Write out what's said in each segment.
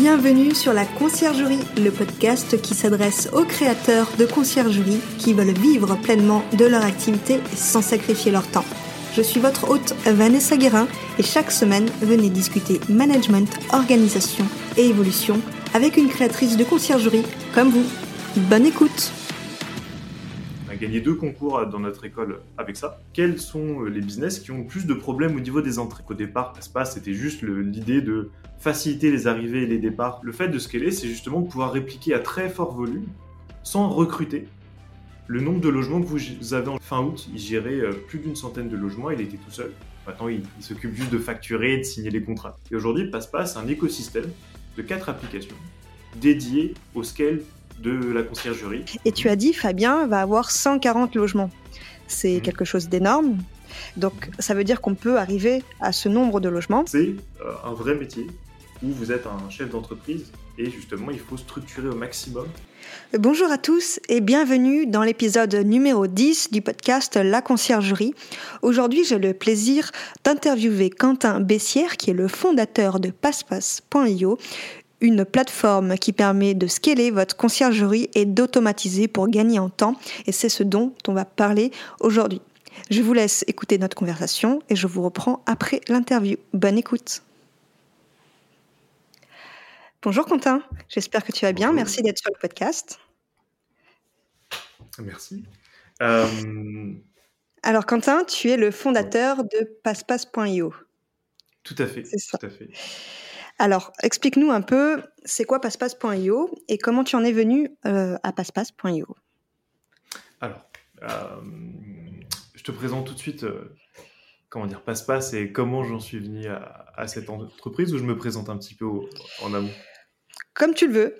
Bienvenue sur la Conciergerie, le podcast qui s'adresse aux créateurs de conciergerie qui veulent vivre pleinement de leur activité sans sacrifier leur temps. Je suis votre hôte Vanessa Guérin et chaque semaine, venez discuter management, organisation et évolution avec une créatrice de conciergerie comme vous. Bonne écoute gagné deux concours dans notre école avec ça. Quels sont les business qui ont le plus de problèmes au niveau des entrées Au départ, Espace, c'était juste l'idée de faciliter les arrivées et les départs. Le fait de scaler, c'est justement pouvoir répliquer à très fort volume, sans recruter. Le nombre de logements que vous avez en fin août, il gérait euh, plus d'une centaine de logements, il était tout seul. Maintenant, il, s'occupe juste de facturer et de signer les contrats. Et aujourd'hui, passe-passe un écosystème de quatre applications dédiées au scale de la conciergerie. Et tu as dit, Fabien va avoir 140 logements. C'est mmh. quelque chose d'énorme. Donc, ça veut dire qu'on peut arriver à ce nombre de logements. C'est euh, un vrai métier où vous êtes un chef d'entreprise et justement il faut structurer au maximum. Bonjour à tous et bienvenue dans l'épisode numéro 10 du podcast La Conciergerie. Aujourd'hui j'ai le plaisir d'interviewer Quentin Bessière qui est le fondateur de passepasse.io, une plateforme qui permet de scaler votre conciergerie et d'automatiser pour gagner en temps et c'est ce dont on va parler aujourd'hui. Je vous laisse écouter notre conversation et je vous reprends après l'interview. Bonne écoute. Bonjour Quentin, j'espère que tu vas bien. Merci d'être sur le podcast. Merci. Euh, Alors Quentin, tu es le fondateur de passepasse.io. Tout à fait. Tout à fait. Alors, explique-nous un peu, c'est quoi passepasse.io et comment tu en es venu euh, à passepasse.io Alors, euh, je te présente tout de suite comment dire, passe-passe et comment j'en suis venu à, cette entreprise ou je me présente un petit peu en amont comme tu le veux.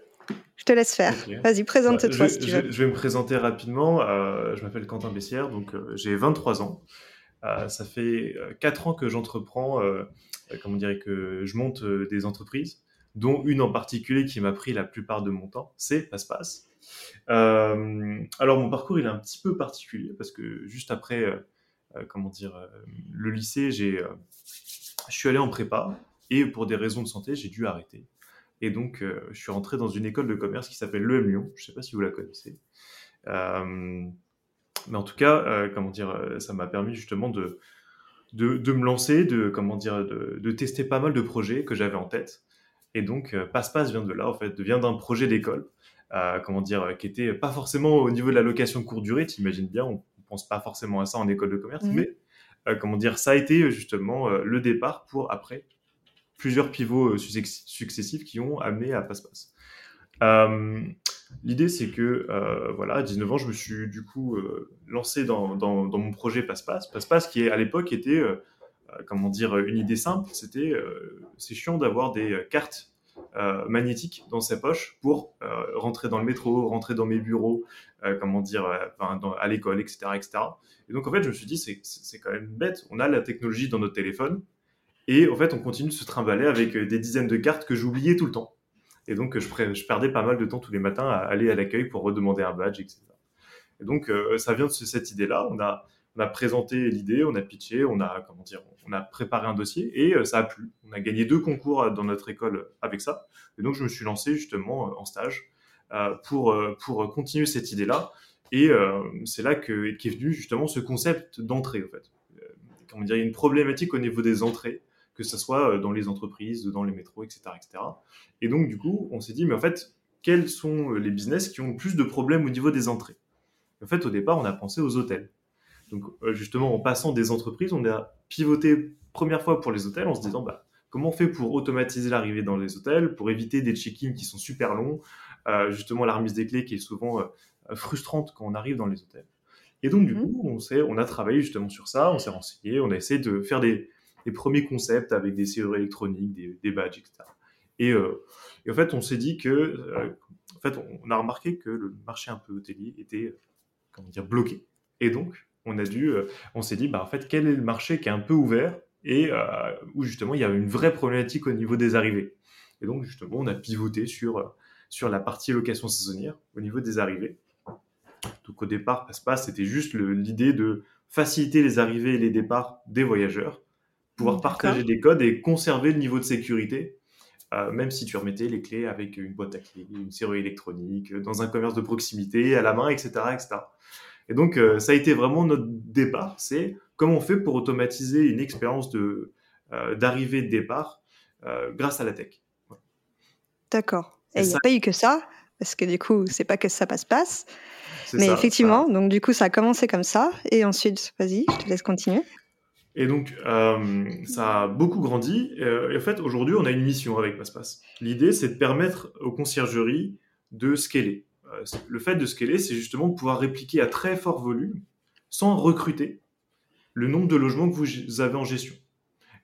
Je te laisse faire. Vas-y, présente-toi bah, si tu veux. Je vais me présenter rapidement. Euh, je m'appelle Quentin Bessière, donc euh, j'ai 23 ans. Euh, ça fait 4 ans que j'entreprends, comment dirais que je monte des entreprises, dont une en particulier qui m'a pris la plupart de mon temps, c'est Passe-Passe. alors mon parcours il est un petit peu particulier parce que juste après, comment dire, le lycée, j'ai, je suis allé en prépa et pour des raisons de santé, j'ai dû arrêter. Et donc, euh, je suis rentré dans une école de commerce qui s'appelle l'EM Lyon. Je ne sais pas si vous la connaissez. Euh, mais en tout cas, euh, comment dire, ça m'a permis justement de, de, me lancer, de, comment dire, de, tester pas mal de projets que j'avais en tête. Et donc, Passe-Passe vient de là, en fait, vient d'un projet d'école, comment dire, qui était pas forcément au niveau de la location courte durée, tu imagines bien, on, ne pense pas forcément à ça en école de commerce, mmh. mais comment dire, ça a été justement le départ pour après plusieurs pivots euh, successifs qui ont amené à passe-passe. Euh, l'idée, c'est que, euh, voilà, à 19 ans, je me suis du coup lancé dans, mon projet Passe-Passe. Passe-Passe, qui à l'époque était, comment dire, une idée simple. C'était, c'est chiant d'avoir des cartes magnétiques dans sa poche pour rentrer dans le métro, rentrer dans mes bureaux, comment dire, à l'école, etc., etc. Et donc, en fait, je me suis dit, c'est quand même bête. On a la technologie dans notre téléphone. Et en fait, on continue de se trimballer avec euh, des dizaines de cartes que j'oubliais tout le temps. Et donc, je, perdais pas mal de temps tous les matins à aller à l'accueil pour redemander un badge, etc. Et donc, euh, ça vient de cette idée-là. On a, présenté l'idée, on a pitché, on a, comment dire, on a préparé un dossier et euh, ça a plu. On a gagné deux concours dans notre école avec ça. Et donc, je me suis lancé justement en stage pour, pour continuer cette idée-là. Et c'est là que, qu'est venu justement ce concept d'entrée, en fait. comment dire, il y a une problématique au niveau des entrées que ce soit euh, dans les entreprises, dans les métros, etc. etc. Et donc, du coup, on s'est dit, mais en fait, quels sont euh, les business qui ont le plus de problèmes au niveau des entrées? En fait, au départ, on a pensé aux hôtels. Donc, euh, justement, en passant des entreprises, on a pivoté première fois pour les hôtels en se disant, bah, comment on fait pour automatiser l'arrivée dans les hôtels, pour éviter des check-ins qui sont super longs, justement la remise des clés qui est souvent frustrante quand on arrive dans les hôtels? Et donc, du mmh. coup, on, on a travaillé justement sur ça, on s'est renseigné, on a essayé de faire des, les premiers concepts avec des serrures électroniques, des, badges, etc. Et, en fait, on s'est dit que, en fait, on a remarqué que le marché un peu hôtelier était, comment dire, bloqué. Et donc, on a dû, on s'est dit, bah, en fait, quel est le marché qui est un peu ouvert et où justement il y a une vraie problématique au niveau des arrivées. Et donc, justement, on a pivoté sur, sur la partie location saisonnière au niveau des arrivées. Donc, au départ, Passe-Passe, c'était juste l'idée de faciliter les arrivées et les départs des voyageurs, pouvoir partager des codes et conserver le niveau de sécurité, euh, même si tu remettais les clés avec une boîte à clés, une serrure électronique, dans un commerce de proximité, à la main, etc. etc. Et donc, euh, ça a été vraiment notre départ, c'est comment on fait pour automatiser une expérience de, euh, d'arrivée de départ grâce à la tech. D'accord. Et il n'y a pas eu que ça, parce que du coup, c'est pas que ça passe-passe. Mais effectivement, donc du coup, ça a commencé comme ça. Et ensuite, vas-y, je te laisse continuer. Et donc, euh, ça a beaucoup grandi. Euh, et en fait, aujourd'hui, on a une mission avec PassePass. L'idée, c'est de permettre aux conciergeries de scaler. Euh, le fait de scaler, c'est justement de pouvoir répliquer à très fort volume, sans recruter, le nombre de logements que vous avez en gestion.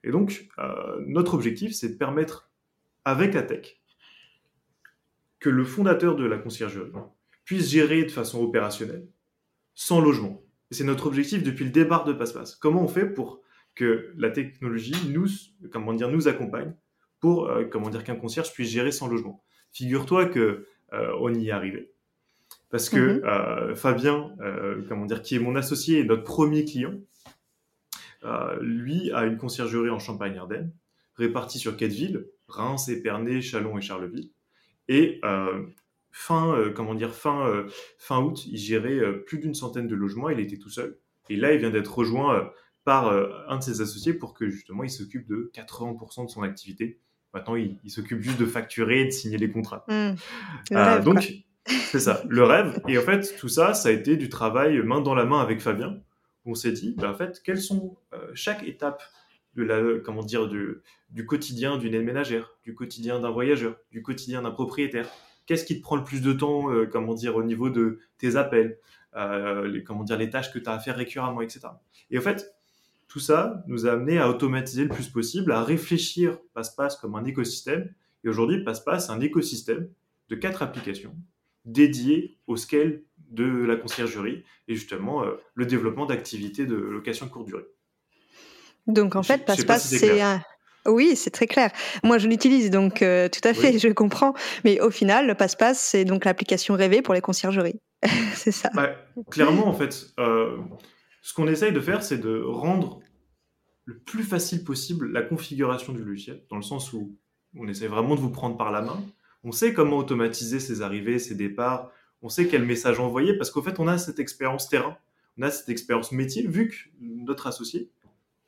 Et donc, notre objectif, c'est de permettre, avec la tech, que le fondateur de la conciergerie puisse gérer de façon opérationnelle sans logement. C'est notre objectif depuis le départ de PassePass. Comment on fait pour que la technologie nous, comment dire, nous accompagne pour euh, comment dire qu'un concierge puisse gérer sans logement? Figure-toi que euh, on y est arrivé parce que mhm. euh, Fabien, comment dire, qui est mon associé et notre premier client, lui a une conciergerie en Champagne-Ardenne répartie sur quatre villes Reims, Épernay, Chalon et Charleville. Et fin, euh, comment dire, fin, euh, fin août, il gérait euh, plus d'une centaine de logements, il était tout seul. Et là, il vient d'être rejoint par un de ses associés pour que justement il s'occupe de 80% de son activité. Maintenant, il, s'occupe juste de facturer et de signer les contrats. Mmh. donc, c'est ça, le rêve. Et en fait, tout ça, ça a été du travail main dans la main avec Fabien. on s'est dit, bah, en fait, quelles sont chaque étape de la, comment dire, du, du quotidien d'une aide ménagère, du quotidien d'un voyageur, du quotidien d'un propriétaire? Qu'est-ce qui te prend le plus de temps, euh, comment dire, au niveau de tes appels, euh, les, comment dire, les tâches que tu as à faire récurremment, etc. Et en fait, tout ça nous a amené à automatiser le plus possible, à réfléchir Passe-Passe comme un écosystème. Et aujourd'hui, Passe-Passe, un écosystème de quatre applications dédiées au scale de la conciergerie et justement euh, le développement d'activités de location courte durée. Donc en fait, Passe-Passe, c'est un, oui, c'est très clair. Moi, je l'utilise, donc euh, tout à fait, je comprends. Mais au final, le passe-passe, c'est donc l'application rêvée pour les conciergeries. c'est ça. Bah, clairement, en fait, euh, ce qu'on essaye de faire, c'est de rendre le plus facile possible la configuration du logiciel, dans le sens où on essaie vraiment de vous prendre par la main. On sait comment automatiser ses arrivées, ses départs. On sait quel message envoyer, parce qu'en fait, on a cette expérience terrain, on a cette expérience métier, vu que notre associé,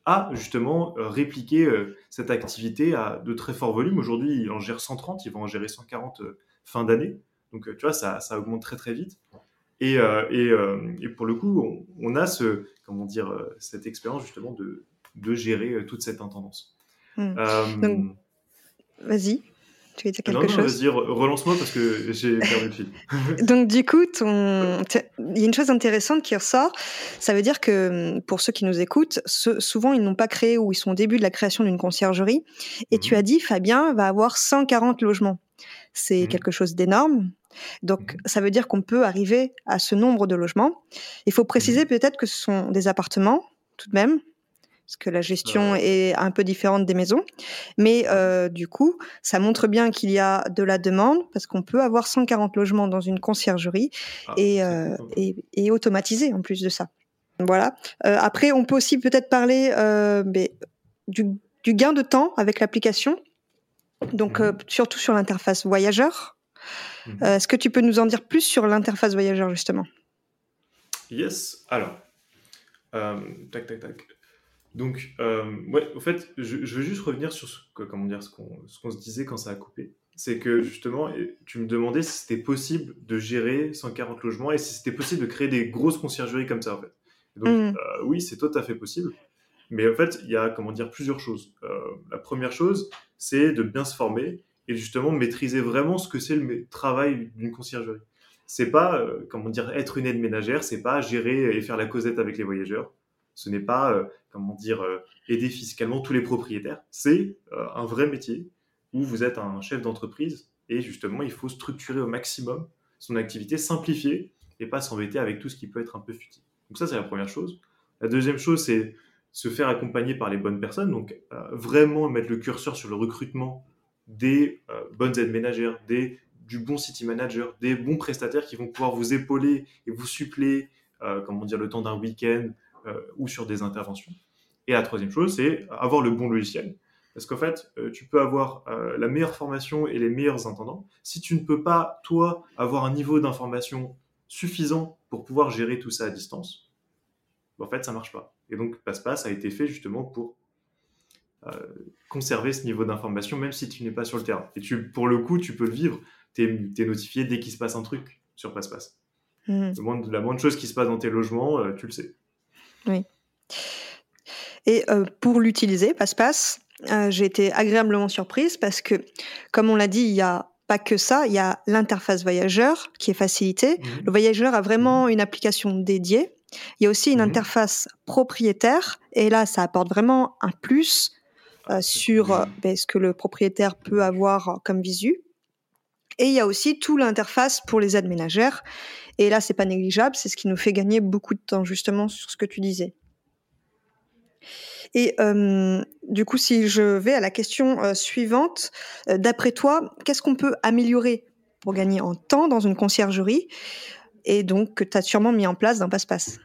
à justement euh, répliquer euh, cette activité à de très forts volumes. Aujourd'hui, il en gère 130, il va en gérer 140 euh, fin d'année. Donc, tu vois, ça, ça, augmente très très vite. Et, et, et pour le coup, on, a ce, comment dire, cette expérience justement de, de gérer toute cette intendance. Hmm. Vas-y. Tu veux dire quelque non, non, Vas-y, relance-moi parce que j'ai perdu le fil. Donc, du coup, ton... il y a une chose intéressante qui ressort. Ça veut dire que hum, pour ceux qui nous écoutent, souvent ils n'ont pas créé ou ils sont au début de la création d'une conciergerie. Et tu mhm. as dit, Fabien va avoir 140 logements. C'est mhm. quelque chose d'énorme. Donc, mhm. ça veut dire qu'on peut arriver à ce nombre de logements. Il faut préciser peut-être que ce sont des appartements, tout de même, parce que la gestion est un peu différente des maisons. Mais euh, du coup, ça montre bien qu'il y a de la demande, parce qu'on peut avoir 140 logements dans une conciergerie ah, euh, et, et, automatiser en plus de ça. Voilà. Euh, après, on peut aussi peut-être parler mais, du, gain de temps avec l'application. Donc, mmh surtout sur l'interface voyageur. Mmh est-ce que tu peux nous en dire plus sur l'interface voyageur, justement? Yes. Alors, tac, tac, tac. Donc, euh, ouais, au fait, je, veux juste revenir sur ce, comment dire, ce qu'on se disait quand ça a coupé. C'est que justement, tu me demandais si c'était possible de gérer 140 logements et si c'était possible de créer des grosses conciergeries comme ça, en fait. donc, mm. euh, oui, c'est tout à fait possible. Mais en fait, il y a, comment dire, plusieurs choses. Euh, la première chose, c'est de bien se former et justement maîtriser vraiment ce que c'est le travail d'une conciergerie. C'est pas, comment dire, être une aide ménagère, c'est pas gérer et faire la causette avec les voyageurs ce n'est pas, euh, comment dire, euh, aider fiscalement tous les propriétaires. C'est euh, un vrai métier où vous êtes un chef d'entreprise et justement, il faut structurer au maximum son activité, simplifier et pas s'embêter avec tout ce qui peut être un peu futile. Donc ça, c'est la première chose. La deuxième chose, c'est se faire accompagner par les bonnes personnes. Donc vraiment mettre le curseur sur le recrutement des bonnes aides ménagères, des, du bon city manager, des bons prestataires qui vont pouvoir vous épauler et vous suppléer, comment dire, le temps d'un week-end ou sur des interventions. Et la troisième chose, c'est avoir le bon logiciel. Parce qu'en fait, tu peux avoir la meilleure formation et les meilleurs intendants. Si tu ne peux pas, toi, avoir un niveau d'information suffisant pour pouvoir gérer tout ça à distance, bah, en fait, ça marche pas. Et donc, PassePass a été fait justement pour euh, conserver ce niveau d'information, même si tu n'es pas sur le terrain. Et tu, pour le coup, tu peux le vivre. Tu es, notifié dès qu'il se passe un truc sur PassePass. Mmh. la moindre chose qui se passe dans tes logements, euh, tu le sais. Oui. Et euh, pour l'utiliser, PassePass, j'ai été agréablement surprise parce que, comme on l'a dit, il y a pas que ça, il y a l'interface voyageur qui est facilitée. Mmh. Le voyageur a vraiment mmh. une application dédiée. Il y a aussi une interface propriétaire et là, ça apporte vraiment un plus euh, sur euh, ben, ce que le propriétaire peut avoir comme visu. Et il y a aussi tout l'interface pour les aides ménagères. Et là, c'est pas négligeable, c'est ce qui nous fait gagner beaucoup de temps, justement, sur ce que tu disais. Et euh, du coup, si je vais à la question suivante, d'après toi, qu'est-ce qu'on peut améliorer pour gagner en temps dans une conciergerie et donc que tu as sûrement mis en place dans passe-passe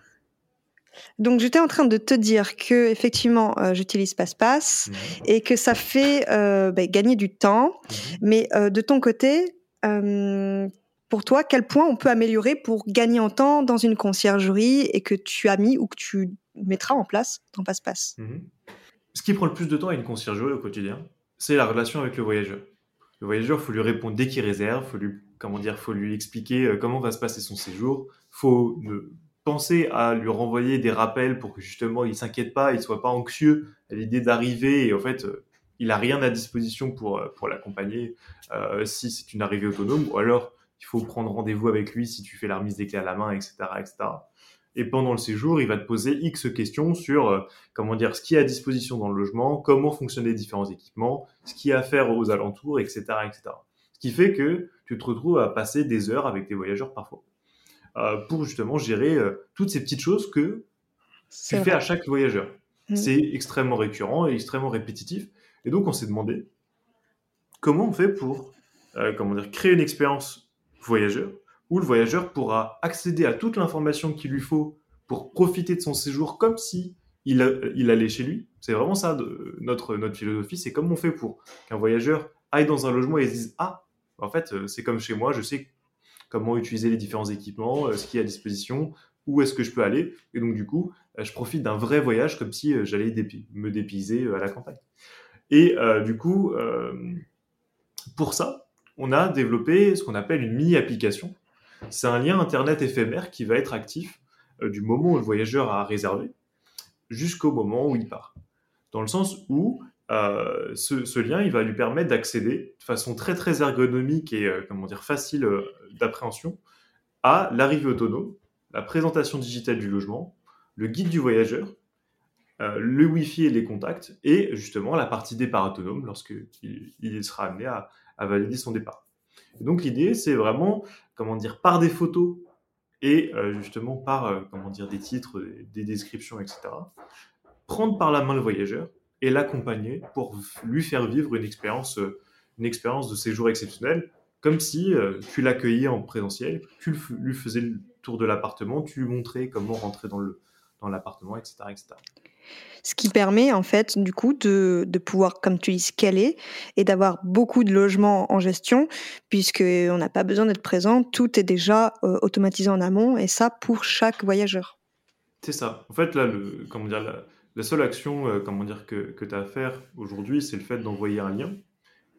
donc j'étais en train de te dire que effectivement euh, j'utilise passe-passe et que ça fait euh, bah, gagner du temps. Mhm. Mais euh, de ton côté, pour toi, quel point on peut améliorer pour gagner en temps dans une conciergerie et que tu as mis ou que tu mettras en place dans passe-passe mhm. Ce qui prend le plus de temps à une conciergerie au quotidien, c'est la relation avec le voyageur. Le voyageur, faut lui répondre dès qu'il réserve, faut lui, comment dire, faut lui expliquer comment va se passer son séjour, faut penser à lui renvoyer des rappels pour que justement il s'inquiète pas, il soit pas anxieux à l'idée d'arriver et en fait euh, il a rien à disposition pour euh, pour l'accompagner euh, si c'est une arrivée autonome ou alors il faut prendre rendez-vous avec lui si tu fais la remise des clés à la main, etc., etc. Et pendant le séjour, il va te poser X questions sur comment dire ce qui est à disposition dans le logement, comment fonctionnent les différents équipements, ce qu'il y a à faire aux alentours, etc., etc. Ce qui fait que tu te retrouves à passer des heures avec tes voyageurs parfois. Euh, pour justement gérer euh, toutes ces petites choses que tu fais à chaque voyageur. Mm. C'est extrêmement récurrent et extrêmement répétitif. Et donc, on s'est demandé comment on fait pour euh, comment dire, créer une expérience voyageur où le voyageur pourra accéder à toute l'information qu'il lui faut pour profiter de son séjour comme si il, il allait chez lui. C'est vraiment ça notre, notre philosophie. C'est comment on fait pour qu'un voyageur aille dans un logement et se dise Ah, en fait, c'est comme chez moi, je sais comment utiliser les différents équipements, euh, ce qui est à disposition, où est-ce que je peux aller. Et donc, du coup, euh, je profite d'un vrai voyage comme si euh, j'allais me dépayser à la campagne. Et du coup, pour ça, on a développé ce qu'on appelle une mini-application. C'est un lien Internet éphémère qui va être actif du moment où le voyageur a réservé jusqu'au moment où il part. Dans le sens où euh, ce, lien, il va lui permettre d'accéder de façon très très ergonomique et euh, comment dire facile euh, d'appréhension à l'arrivée autonome, la présentation digitale du logement, le guide du voyageur, le Wi-Fi et les contacts, et justement la partie départ autonome lorsqu'il il sera amené à, valider son départ. donc l'idée, c'est vraiment, comment dire, par des photos et justement par, comment dire, des titres, des descriptions, etc., prendre par la main le voyageur et l'accompagner pour lui faire vivre une expérience, euh, une expérience de séjour exceptionnelle, comme si euh, tu l'accueillais en présentiel, tu lui faisais le tour de l'appartement, tu lui montrais comment rentrer dans le dans l'appartement, etc., etc. Ce qui permet en fait du coup de, pouvoir, comme tu dis, scaler et d'avoir beaucoup de logements en gestion, puisqu'on n'a pas besoin d'être présent, tout est déjà euh, automatisé en amont, et ça pour chaque voyageur. C'est ça. En fait, là, le, la, la seule action euh, comment dire, que, tu as à faire aujourd'hui, c'est le fait d'envoyer un lien.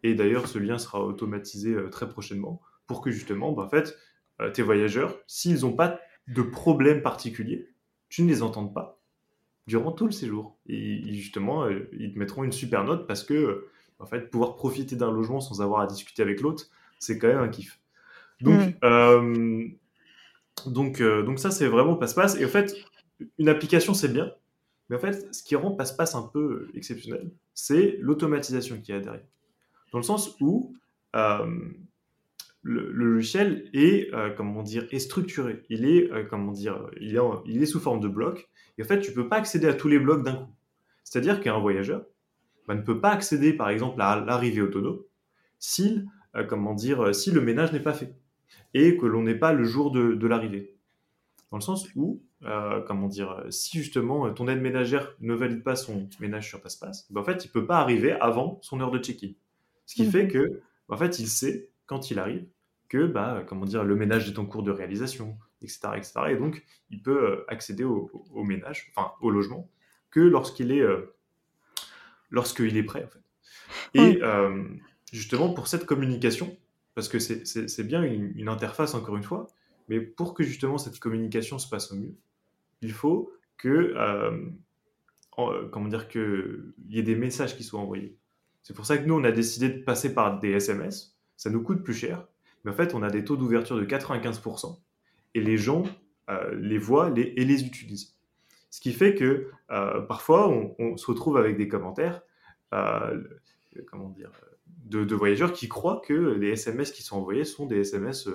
Et d'ailleurs, ce lien sera automatisé euh, très prochainement pour que justement, bah, en fait, tes voyageurs, s'ils n'ont pas de problème particulier, tu ne les entends pas durant tout le séjour. Et justement, ils te mettront une super note parce que, en fait, pouvoir profiter d'un logement sans avoir à discuter avec l'autre, c'est quand même un kiff. Donc, mm. donc, donc ça, c'est vraiment passe-passe. Et en fait, une application, c'est bien, mais en fait, ce qui rend passe-passe un peu exceptionnel, c'est l'automatisation qu'il y a derrière. dans le sens où le, logiciel est, comment dire, est structuré. Il est, comment dire, il est, il est sous forme de blocs. Et en fait, tu peux pas accéder à tous les blocs d'un coup. C'est-à-dire qu'un voyageur bah, ne peut pas accéder, par exemple, à l'arrivée autonome s'il, comment dire, si le ménage n'est pas fait et que l'on n'est pas le jour de, l'arrivée. Dans le sens où, comment dire, si justement ton aide ménagère ne valide pas son ménage sur passe-passe, bah, en fait, il peut pas arriver avant son heure de check-in. Ce qui fait que, en fait, il sait quand il arrive que, bah, comment dire, le ménage est en cours de réalisation, etc., etc. Et donc, il peut euh, accéder au, ménage, enfin, au logement, que lorsqu'il est, euh, lorsqu'il est prêt, en fait. Et euh, justement, pour cette communication, parce que c'est bien une, interface, encore une fois, mais pour que justement cette communication se passe au mieux, il faut que, comment dire, qu'il y ait des messages qui soient envoyés. C'est pour ça que nous, on a décidé de passer par des SMS. Ça nous coûte plus cher, mais en fait, on a des taux d'ouverture de 95%. Et les gens euh, les voient et les utilisent. Ce qui fait que euh, parfois, on, se retrouve avec des commentaires euh, comment dire, de, voyageurs qui croient que les SMS qui sont envoyés sont des SMS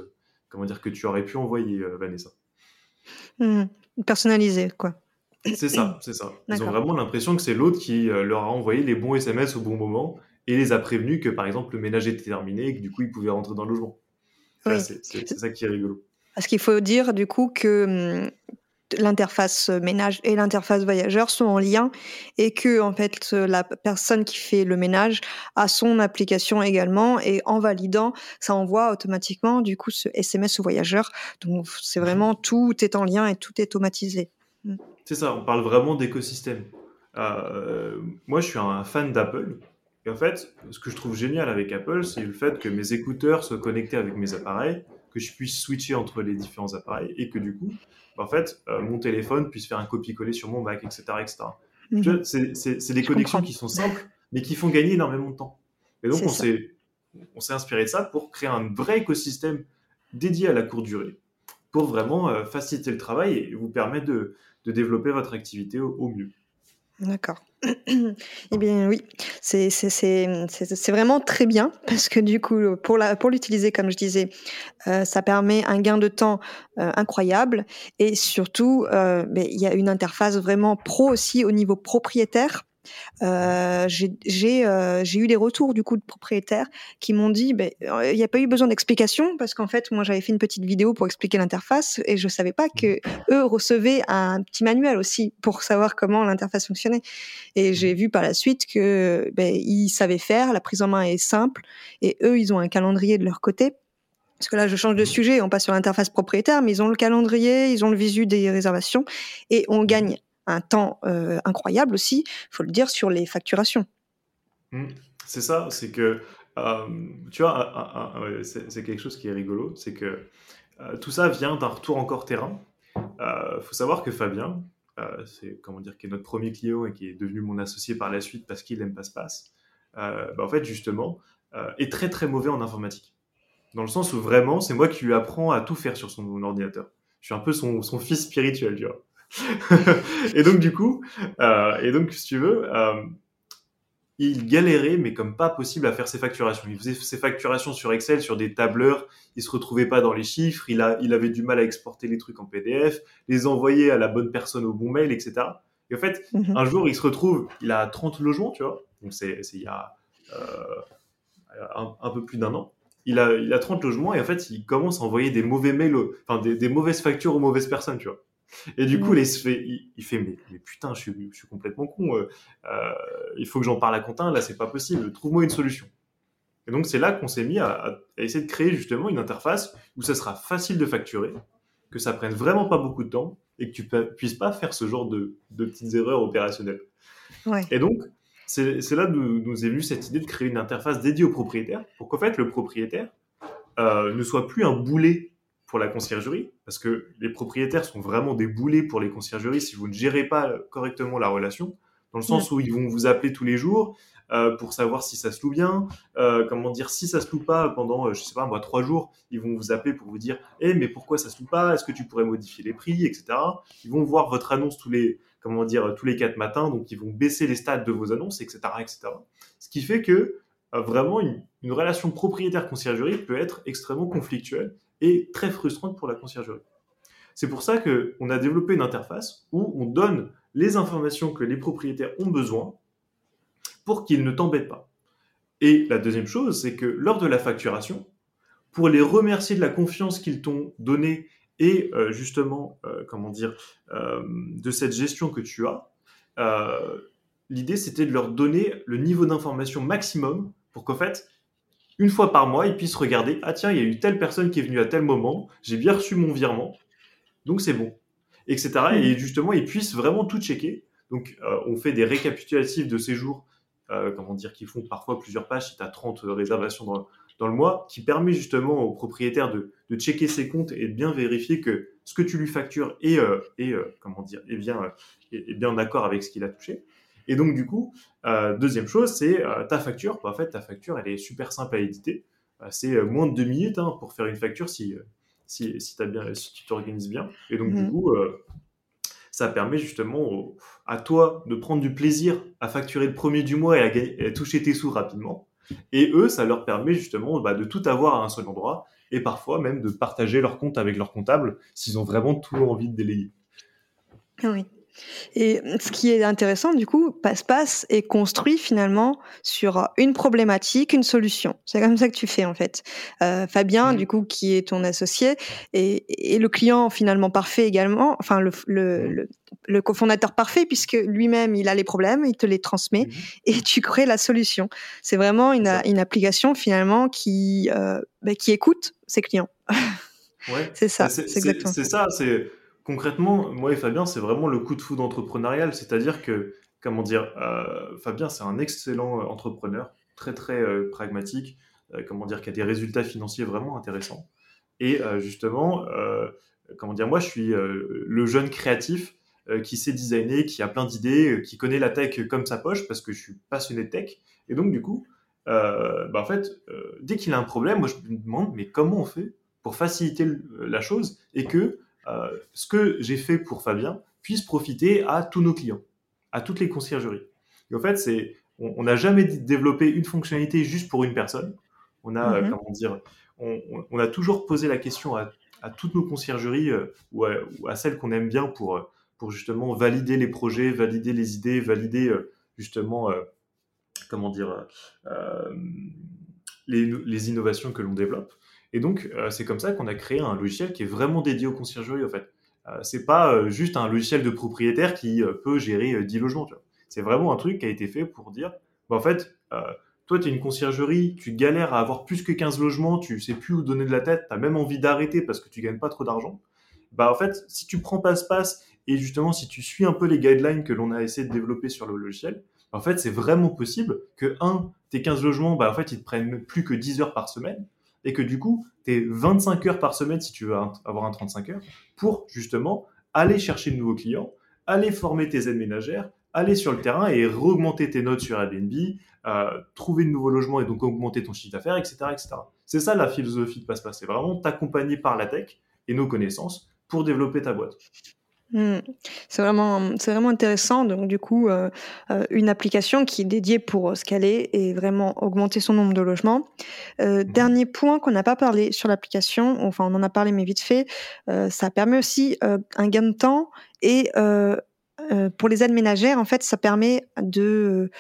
comment dire, que tu aurais pu envoyer, Vanessa. Mmh. personnalisé, quoi. C'est ça, c'est ça. Ils ont vraiment l'impression que c'est l'autre qui leur a envoyé les bons SMS au bon moment et les a prévenus que par exemple le ménage était terminé et que du coup ils pouvaient rentrer dans le logement. C'est ça qui est rigolo. Parce qu'il faut dire du coup que hum, l'interface ménage et l'interface voyageur sont en lien et que en fait la personne qui fait le ménage a son application également et en validant ça envoie automatiquement du coup ce SMS au voyageur donc c'est vraiment tout est en lien et tout est automatisé. Hum. C'est ça, on parle vraiment d'écosystème. Euh, moi, je suis un fan d'Apple. Et en fait, ce que je trouve génial avec Apple, c'est le fait que mes écouteurs soient connectés avec mes appareils, que je puisse switcher entre les différents appareils et que du coup, en fait, euh, mon téléphone puisse faire un copier-coller sur mon Mac, etc. etc. Mhm. C'est des connexions qui sont simples, mais qui font gagner énormément de temps. Et donc, on s'est inspiré de ça pour créer un vrai écosystème dédié à la courte durée, pour vraiment euh, faciliter le travail et vous permettre de, de développer votre activité au, mieux. D'accord. eh bien oui, c'est vraiment très bien parce que du coup, pour l'utiliser, pour comme je disais, euh, ça permet un gain de temps euh, incroyable et surtout, euh, il y a une interface vraiment pro aussi au niveau propriétaire euh, euh, j'ai eu des retours du coup de propriétaires qui m'ont dit, ben, il n'y a pas eu besoin d'explication parce qu'en fait, moi j'avais fait une petite vidéo pour expliquer l'interface et je savais pas que eux recevaient un petit manuel aussi pour savoir comment l'interface fonctionnait. Et j'ai vu par la suite que ben, ils savaient faire, la prise en main est simple et eux ils ont un calendrier de leur côté. Parce que là, je change de sujet, on passe sur l'interface propriétaire, mais ils ont le calendrier, ils ont le visu des réservations, et on gagne un temps euh, incroyable aussi, faut le dire, sur les facturations. Mmh. c'est ça, c'est que, euh, tu vois, c'est quelque chose qui est rigolo, c'est que euh, tout ça vient d'un retour encore terrain. Il faut savoir que Fabien, c'est comment dire, qui est notre premier client et qui est devenu mon associé par la suite parce qu'il aime passe-passe, bah, en fait, justement, est très très mauvais en informatique. Dans le sens où vraiment, c'est moi qui lui apprends à tout faire sur son ordinateur. Je suis un peu son fils spirituel, tu vois. et donc, du coup, euh, et donc, si tu veux, euh, il galérait, mais comme pas possible à faire ses facturations. Il faisait ses facturations sur Excel, sur des tableurs, il se retrouvait pas dans les chiffres, il, a, il avait du mal à exporter les trucs en PDF, les envoyer à la bonne personne au bon mail, etc. Et en fait, mhm. un jour, il se retrouve, il a 30 logements, tu vois, donc c'est il y a euh, un, peu plus d'un an. Il a, il a 30 logements et en fait, il commence à envoyer des mauvais mails, enfin des, des mauvaises factures aux mauvaises personnes, tu vois. Et du coup, il, fait, il, fait mais, mais, putain, je suis, je suis complètement con. Euh, euh, il faut que j'en parle à Quentin. Là, c'est pas possible. Trouve-moi une solution. Et donc, c'est là qu'on s'est mis à, essayer de créer justement une interface où ça sera facile de facturer, que ça prenne vraiment pas beaucoup de temps et que tu puisses pas faire ce genre de, de petites erreurs opérationnelles. Et donc, c'est là d'où nous est venue cette idée de créer une interface dédiée au propriétaire pour qu'en fait, le propriétaire euh, ne soit plus un boulet pour la conciergerie, parce que les propriétaires sont vraiment des boulets pour les conciergeries si vous ne gérez pas correctement la relation, dans le sens où ils vont vous appeler tous les jours euh, pour savoir si ça se loue bien, euh, comment dire, si ça se loue pas pendant, euh, je sais pas, moi, trois jours, ils vont vous appeler pour vous dire, eh, mais pourquoi ça se loue pas, est-ce que tu pourrais modifier les prix, etc. Ils vont voir votre annonce tous les, comment dire, tous les quatre matins, donc ils vont baisser les stades de vos annonces, etc., etc. Ce qui fait que vraiment une, une relation propriétaire-conciergerie peut être extrêmement conflictuelle et très frustrante pour la conciergerie. C'est pour ça qu'on a développé une interface où on donne les informations que les propriétaires ont besoin pour qu'ils ne t'embêtent pas. Et la deuxième chose, c'est que lors de la facturation, pour les remercier de la confiance qu'ils t'ont donnée et euh, justement, euh, comment dire, euh, de cette gestion que tu as, l'idée c'était de leur donner le niveau d'information maximum pour qu'en fait, une fois par mois, ils puissent regarder, ah tiens, il y a eu telle personne qui est venue à tel moment, j'ai bien reçu mon virement, donc c'est bon, etc. Et justement, ils puissent vraiment tout checker. Donc, on fait des récapitulatifs de séjours, comment dire, qui font parfois plusieurs pages si tu as 30 réservations dans, dans le mois, qui permet justement au propriétaire de, de, checker ses comptes et de bien vérifier que ce que tu lui factures est, euh, euh, comment dire, est bien, euh, est, bien d'accord avec ce qu'il a touché. Et donc du coup, deuxième chose, c'est ta facture. Bah, en fait, ta facture, elle est super simple à éditer. c'est moins de deux minutes hein, pour faire une facture si, si, si, as bien, si tu t'organises bien. Et donc du mhm. coup, ça permet justement à toi de prendre du plaisir à facturer le premier du mois et à toucher tes sous rapidement. Et eux, ça leur permet justement bah, de tout avoir à un seul endroit et parfois même de partager leur compte avec leur comptable s'ils ont vraiment tout envie de déléguer. Oui. Et ce qui est intéressant, du coup, Passe-Passe est construit finalement sur une problématique, une solution. C'est comme ça que tu fais en fait. Euh, Fabien, mmh. du coup, qui est ton associé, et, le client finalement parfait également, enfin le, le, le, cofondateur parfait, puisque lui-même, il a les problèmes, il te les transmet, mmh. et tu crées la solution. C'est vraiment une, une, application finalement qui, euh, bah, qui écoute ses clients. Ouais. c'est ça, c'est exactement C'est ça, c'est concrètement, moi et Fabien, c'est vraiment le coup de foudre entrepreneurial. C'est-à-dire que, comment dire, euh, Fabien, c'est un excellent euh, entrepreneur, très très euh, pragmatique, comment dire, qui a des résultats financiers vraiment intéressants. Et justement, comment dire, moi, je suis le jeune créatif qui sait designer, qui a plein d'idées, qui connaît la tech comme sa poche parce que je suis passionné de tech. Et donc, du coup, bah, en fait, dès qu'il a un problème, moi, je me demande, mais comment on fait pour faciliter la chose et que ce que j'ai fait pour Fabien puisse profiter à tous nos clients, à toutes les conciergeries. Et en fait, c'est, on n'a jamais développé une fonctionnalité juste pour une personne. On a, euh, mhm. comment dire, on, a toujours posé la question à, toutes nos conciergeries euh, ou, à, celles qu'on aime bien pour, pour justement valider les projets, valider les idées, valider justement, comment dire, les, les, innovations que l'on développe. Et donc, euh, c'est comme ça qu'on a créé un logiciel qui est vraiment dédié aux conciergeries, en fait. Euh, c'est pas euh, juste un logiciel de propriétaire qui peut gérer 10 logements, C'est vraiment un truc qui a été fait pour dire, bah, en fait, toi, tu es une conciergerie, tu galères à avoir plus que 15 logements, tu sais plus où donner de la tête, tu as même envie d'arrêter parce que tu gagnes pas trop d'argent. Bah, en fait, si tu prends passe-passe et justement, si tu suis un peu les guidelines que l'on a essayé de développer sur le logiciel, en fait, c'est vraiment possible que, un, tes 15 logements, bah, en fait, ils te prennent plus que 10 heures par semaine et que du coup, tu es 25 heures par semaine si tu veux avoir un 35 heures pour justement aller chercher de nouveaux clients, aller former tes aides ménagères, aller sur le terrain et augmenter tes notes sur Airbnb, euh, trouver de nouveaux logements et donc augmenter ton chiffre d'affaires, etc. etc. C'est ça la philosophie de Passe-Passe, c'est vraiment t'accompagner par la tech et nos connaissances pour développer ta boîte. Mmh. C'est vraiment, c'est vraiment intéressant. Donc, du coup, euh, euh, une application qui est dédiée pour scaler et vraiment augmenter son nombre de logements. Euh, mmh. Dernier point qu'on n'a pas parlé sur l'application, enfin, on en a parlé, mais vite fait, ça permet aussi un gain de temps et pour les aides ménagères, en fait, ça permet de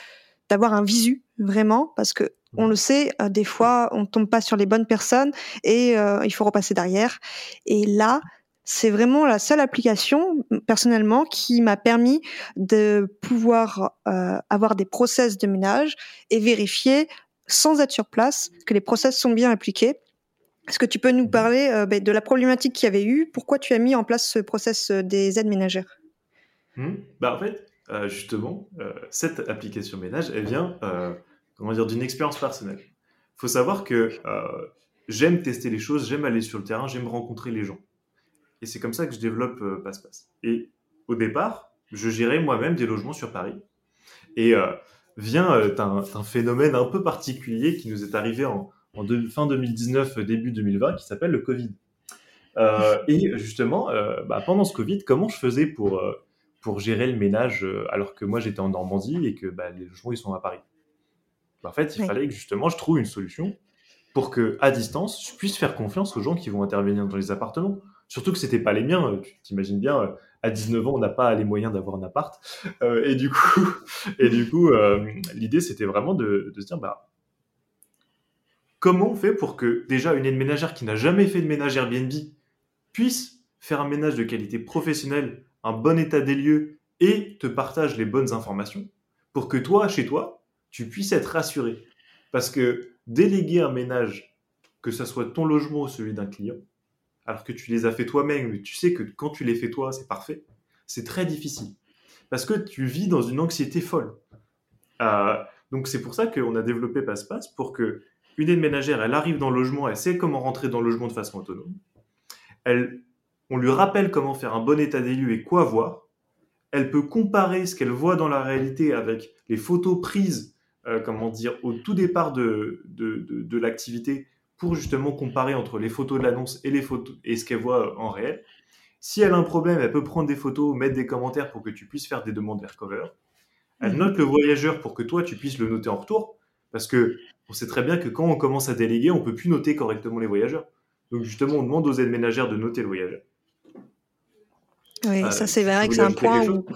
d'avoir un visu vraiment parce que on mmh. le sait, des fois, on tombe pas sur les bonnes personnes et il faut repasser derrière. Et là, c'est vraiment la seule application, personnellement, qui m'a permis de pouvoir euh, avoir des process de ménage et vérifier, sans être sur place, que les process sont bien appliqués. Est-ce que tu peux nous parler euh, ben, de la problématique qu'il y avait eu? Pourquoi tu as mis en place ce process euh, des aides ménagères? Mmh. bah, En fait, justement, cette application ménage, elle vient comment dire, d'une expérience personnelle. Il faut savoir que j'aime tester les choses, j'aime aller sur le terrain, j'aime rencontrer les gens. Et c'est comme ça que je développe euh, Passe-Passe. Et au départ, je gérais moi-même des logements sur Paris. Et euh, vient euh, un, phénomène un peu particulier qui nous est arrivé en, fin 2019, début 2020, qui s'appelle le Covid. et justement, bah, pendant ce Covid, comment je faisais pour, pour gérer le ménage alors que moi j'étais en Normandie et que bah, les logements ils sont à Paris? Bah, en fait, il fallait que justement je trouve une solution pour que à distance, je puisse faire confiance aux gens qui vont intervenir dans les appartements. Surtout que c'était pas les miens. Tu t'imagines bien, euh, à 19 ans, on n'a pas les moyens d'avoir un appart. Euh, et du coup, et du coup, euh, l'idée c'était vraiment de, de, se dire, bah, comment on fait pour que déjà une aide ménagère qui n'a jamais fait de ménage Airbnb puisse faire un ménage de qualité professionnelle, un bon état des lieux et te partage les bonnes informations pour que toi, chez toi, tu puisses être rassuré. Parce que déléguer un ménage, que ce soit ton logement ou celui d'un client, alors que tu les as fait toi-même, tu sais que quand tu les fais toi, c'est parfait, c'est très difficile. Parce que tu vis dans une anxiété folle. Euh, donc c'est pour ça qu'on a développé Passe-Passe, pour que une aide ménagère, elle arrive dans le logement, elle sait comment rentrer dans le logement de façon autonome. Elle, on lui rappelle comment faire un bon état des lieux et quoi voir. Elle peut comparer ce qu'elle voit dans la réalité avec les photos prises euh, comment dire, au tout départ de, de, l'activité pour justement comparer entre les photos de l'annonce et les photos et ce qu'elle voit en réel. Si elle a un problème, elle peut prendre des photos, mettre des commentaires pour que tu puisses faire des demandes vers cover. Elle mhm. note le voyageur pour que toi tu puisses le noter en retour, parce que on sait très bien que quand on commence à déléguer, on peut plus noter correctement les voyageurs. Donc justement, on demande aux aides ménagères de noter le voyageur. Oui, ça c'est vrai que c'est un point où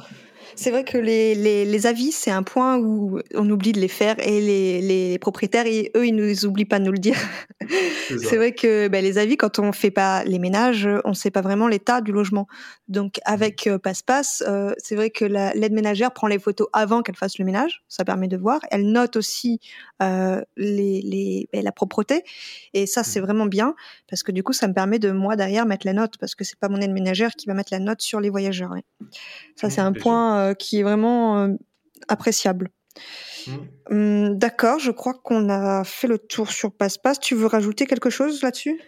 c'est vrai que les, les, les avis, c'est un point où on oublie de les faire et les, les propriétaires, eux, ils nous oublient pas de nous le dire. C'est vrai que ben, les avis, quand on fait pas les ménages, on ne sait pas vraiment l'état du logement. Donc avec euh, Passe-Passe, euh, c'est vrai que l'aide ménagère prend les photos avant qu'elle fasse le ménage, ça permet de voir. Elle note aussi euh, les, les, ben, la propreté et ça c'est mmh. vraiment bien parce que du coup ça me permet de moi derrière mettre la note parce que c'est pas mon aide ménagère qui va mettre la note sur les voyageurs. Ça c'est mmh, un point euh, qui est vraiment euh, appréciable. Mmh. Hum, d'accord, je crois qu'on a fait le tour sur Passe-Passe. Tu veux rajouter quelque chose là-dessus?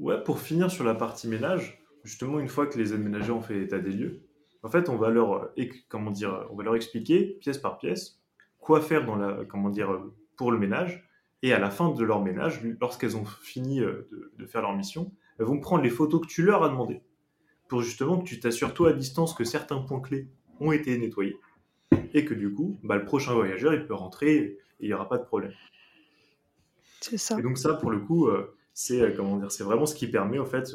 Ouais, pour finir sur la partie ménage, justement, une fois que les aménageurs ont fait l'état des lieux, en fait, on va leur, comment dire, on va leur expliquer pièce par pièce quoi faire dans la, comment dire, pour le ménage. Et à la fin de leur ménage, lorsqu'elles ont fini euh, de, de, faire leur mission, elles vont prendre les photos que tu leur as demandées pour justement que tu t'assures toi à distance que certains points clés ont été nettoyés et que du coup, bah, le prochain voyageur, il peut rentrer et il n'y aura pas de problème. C'est ça. Et donc ça, pour le coup, euh, c'est euh, comment dire, c'est vraiment ce qui permet en fait,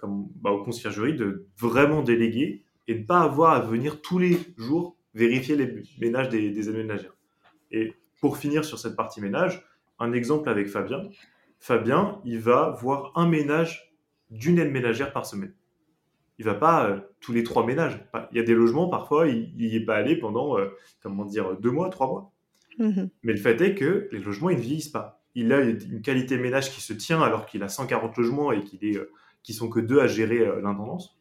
comme, bah, au conciergerie de vraiment déléguer et de ne pas avoir à venir tous les jours vérifier les ménages des, des aménageurs. Et pour finir sur cette partie ménage, un exemple avec Fabien. Fabien, il va voir un ménage d'une aide ménagère par semaine il va pas euh, tous les trois ménages. Il y a des logements, parfois, il n'y est pas allé pendant, euh, comment dire, deux mois, trois mois. Mhm. Mais le fait est que les logements, ils ne vieillissent pas. Il a une qualité ménage qui se tient alors qu'il a 140 logements et qu'il est, euh, qui sont que deux à gérer l'intendance.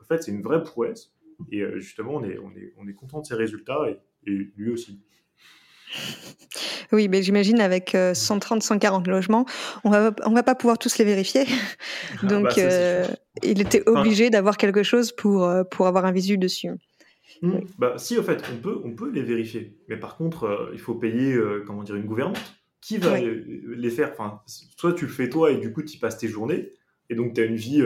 en fait, c'est une vraie prouesse. Et justement, on est, on, est, on est content de ses résultats et lui aussi. Oui, mais j'imagine avec 130, euh, 140 logements, on va, on va pas pouvoir tous les vérifier. Ah, Donc, bah, euh, il était obligé d'avoir quelque chose pour, euh, pour avoir un visu dessus. Hmm. Bah, si, en fait, on peut, on peut les vérifier. Mais par contre, il faut payer comment dire, une gouvernante qui va les, faire? Enfin, soit tu le fais toi et du coup, tu passes tes journées. Et donc, tu as une vie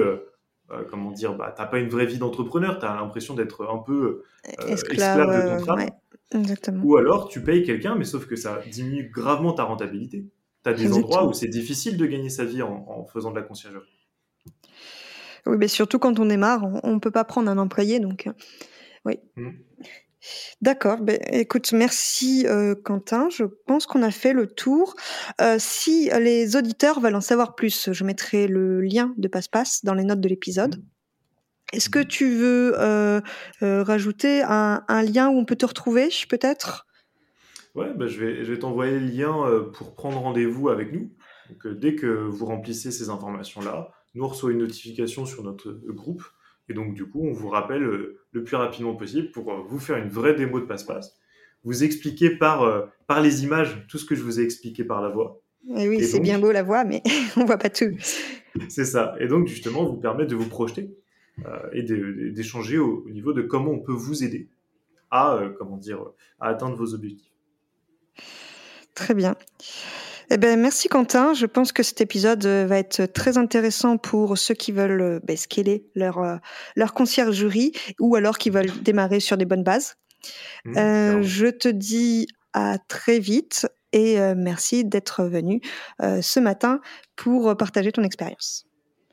comment dire, bah, t'as pas une vraie vie d'entrepreneur, tu as l'impression d'être un peu esclave, de ton travail. Ou alors tu payes quelqu'un, mais sauf que ça diminue gravement ta rentabilité. Tu as des endroits où c'est difficile de gagner sa vie en, faisant de la conciergerie. Oui, mais surtout quand on démarre, on ne peut pas prendre un employé, donc euh, oui. Mmh. D'accord. Ben, écoute, merci euh, Quentin. Je pense qu'on a fait le tour. Euh, si les auditeurs veulent en savoir plus, je mettrai le lien de Passe-Passe dans les notes de l'épisode. Mmh. Est-ce que tu veux euh, rajouter un, lien où on peut te retrouver, peut-être? Ouais, bah, je vais, je vais t'envoyer le lien pour prendre rendez-vous avec nous. Donc, dès que vous remplissez ces informations-là, nous on reçoit une notification sur notre groupe. Et donc, du coup, on vous rappelle le plus rapidement possible pour vous faire une vraie démo de passe-passe, vous expliquer par, par les images tout ce que je vous ai expliqué par la voix. Et eh oui, c'est bien beau la voix, mais on voit pas tout. c'est ça. Et donc, justement, vous permet de vous projeter. Euh, et d'échanger au, niveau de comment on peut vous aider à, euh, comment dire, à atteindre vos objectifs. Très bien. Eh ben, merci Quentin. Je pense que cet épisode euh, va être très intéressant pour ceux qui veulent ben, scaler leur, leur conciergerie ou alors qui veulent démarrer sur des bonnes bases. Mmh, je te dis à très vite et merci d'être venu ce matin pour partager ton expérience.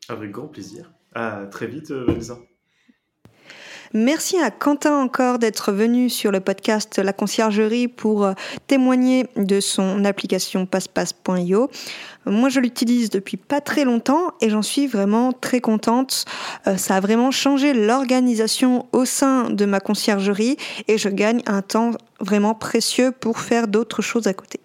Avec grand plaisir. À très vite, Vanessa. Merci à Quentin encore d'être venu sur le podcast La Conciergerie pour euh, témoigner de son application passepasse.io. Moi, je l'utilise depuis pas très longtemps et j'en suis vraiment très contente. Euh, ça a vraiment changé l'organisation au sein de ma conciergerie et je gagne un temps vraiment précieux pour faire d'autres choses à côté.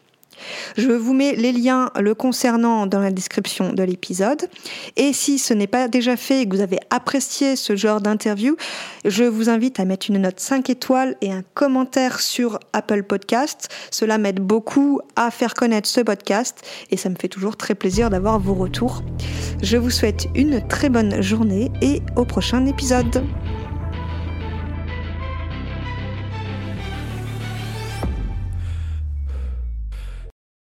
Je vous mets les liens le concernant dans la description de l'épisode. Et si ce n'est pas déjà fait et que vous avez apprécié ce genre d'interview, je vous invite à mettre une note 5 étoiles et un commentaire sur Apple Podcast. Cela m'aide beaucoup à faire connaître ce podcast et ça me fait toujours très plaisir d'avoir vos retours. Je vous souhaite une très bonne journée et au prochain épisode.